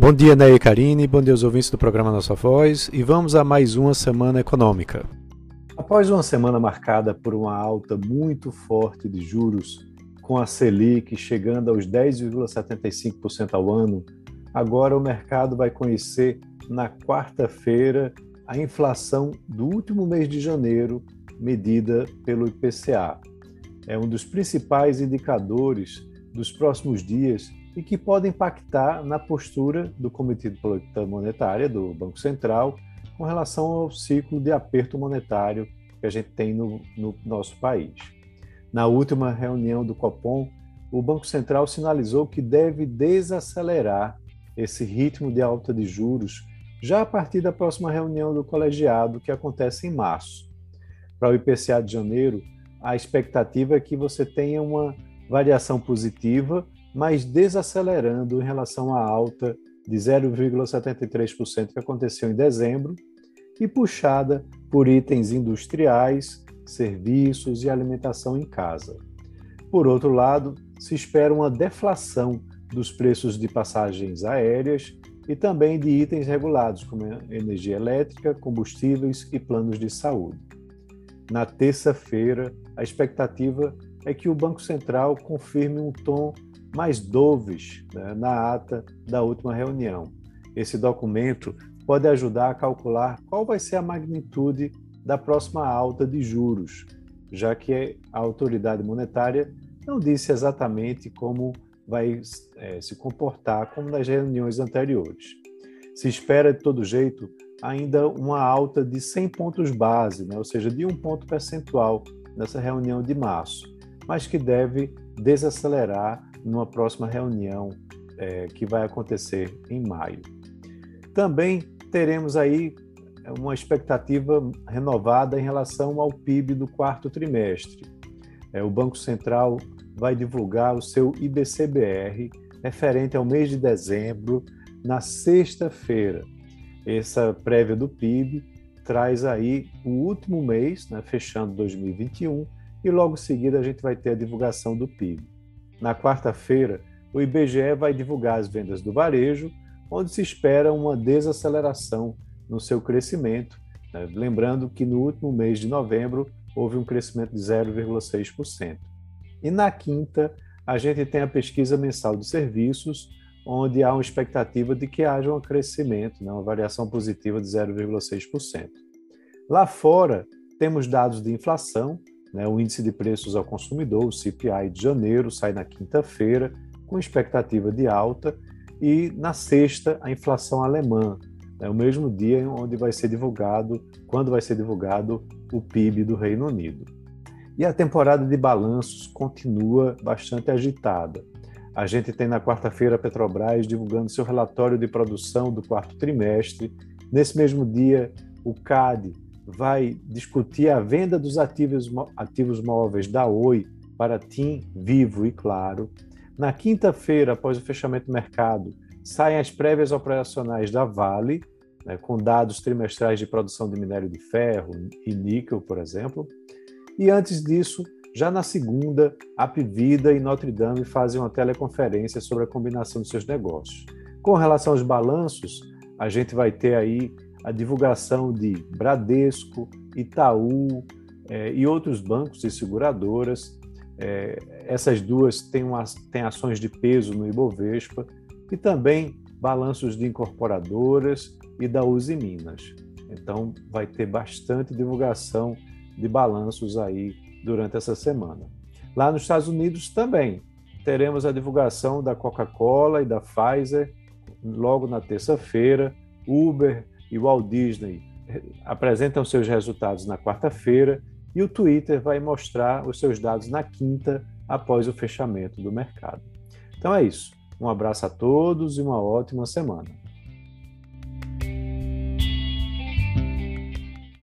Bom dia, Ney e Karine, bom dia aos ouvintes do programa Nossa Voz e vamos a mais uma semana econômica. Após uma semana marcada por uma alta muito forte de juros, com a Selic chegando aos 10,75% ao ano, agora o mercado vai conhecer na quarta-feira a inflação do último mês de janeiro, medida pelo IPCA. É um dos principais indicadores dos próximos dias e que pode impactar na postura do Comitê de Política Monetária, do Banco Central, com relação ao ciclo de aperto monetário que a gente tem no, no nosso país. Na última reunião do Copom, o Banco Central sinalizou que deve desacelerar esse ritmo de alta de juros já a partir da próxima reunião do colegiado, que acontece em março. Para o IPCA de janeiro, a expectativa é que você tenha uma variação positiva, mas desacelerando em relação à alta de 0,73% que aconteceu em dezembro e puxada por itens industriais, serviços e alimentação em casa. Por outro lado, se espera uma deflação dos preços de passagens aéreas e também de itens regulados, como energia elétrica, combustíveis e planos de saúde. Na terça-feira, a expectativa é que o Banco Central confirme um tom mais dovish né, na ata da última reunião. Esse documento pode ajudar a calcular qual vai ser a magnitude da próxima alta de juros, já que a autoridade monetária não disse exatamente como vai é, se comportar como nas reuniões anteriores. Se espera, de todo jeito, ainda uma alta de 100 pontos base, né? ou seja, de um ponto percentual nessa reunião de março, mas que deve desacelerar numa próxima reunião é, que vai acontecer em maio. Também teremos aí uma expectativa renovada em relação ao PIB do quarto trimestre. É, o Banco Central vai divulgar o seu IBCBR referente ao mês de dezembro na sexta-feira. Essa prévia do PIB traz aí o último mês, né, fechando 2021, e logo em seguida a gente vai ter a divulgação do PIB. Na quarta-feira, o IBGE vai divulgar as vendas do varejo, onde se espera uma desaceleração no seu crescimento. Né? Lembrando que no último mês de novembro houve um crescimento de 0,6%. E na quinta, a gente tem a pesquisa mensal de serviços, onde há uma expectativa de que haja um crescimento, né? uma variação positiva de 0,6%. Lá fora, temos dados de inflação, né? o índice de preços ao consumidor, o CPI de janeiro, sai na quinta-feira, com expectativa de alta, e na sexta, a inflação alemã, né, o mesmo dia onde vai ser divulgado, quando vai ser divulgado o PIB do Reino Unido. E a temporada de balanços continua bastante agitada. A gente tem na quarta-feira a Petrobras divulgando seu relatório de produção do quarto trimestre. Nesse mesmo dia, o CAD vai discutir a venda dos ativos, ativos móveis da Oi para TIM, Vivo e Claro. Na quinta-feira, após o fechamento do mercado, saem as prévias operacionais da Vale, né, com dados trimestrais de produção de minério de ferro e níquel, por exemplo. E antes disso, já na segunda, Apvida e Notre Dame fazem uma teleconferência sobre a combinação dos seus negócios. Com relação aos balanços, a gente vai ter aí a divulgação de Bradesco, Itaú eh, e outros bancos e seguradoras. Eh, essas duas têm, uma, têm ações de peso no Ibovespa e também balanços de incorporadoras e da Uzi Minas. Então, vai ter bastante divulgação de balanços aí durante essa semana. Lá nos Estados Unidos também teremos a divulgação da Coca-Cola e da Pfizer logo na terça-feira. Uber e Walt Disney apresentam seus resultados na quarta-feira e o Twitter vai mostrar os seus dados na quinta após o fechamento do mercado. Então é isso. Um abraço a todos e uma ótima semana.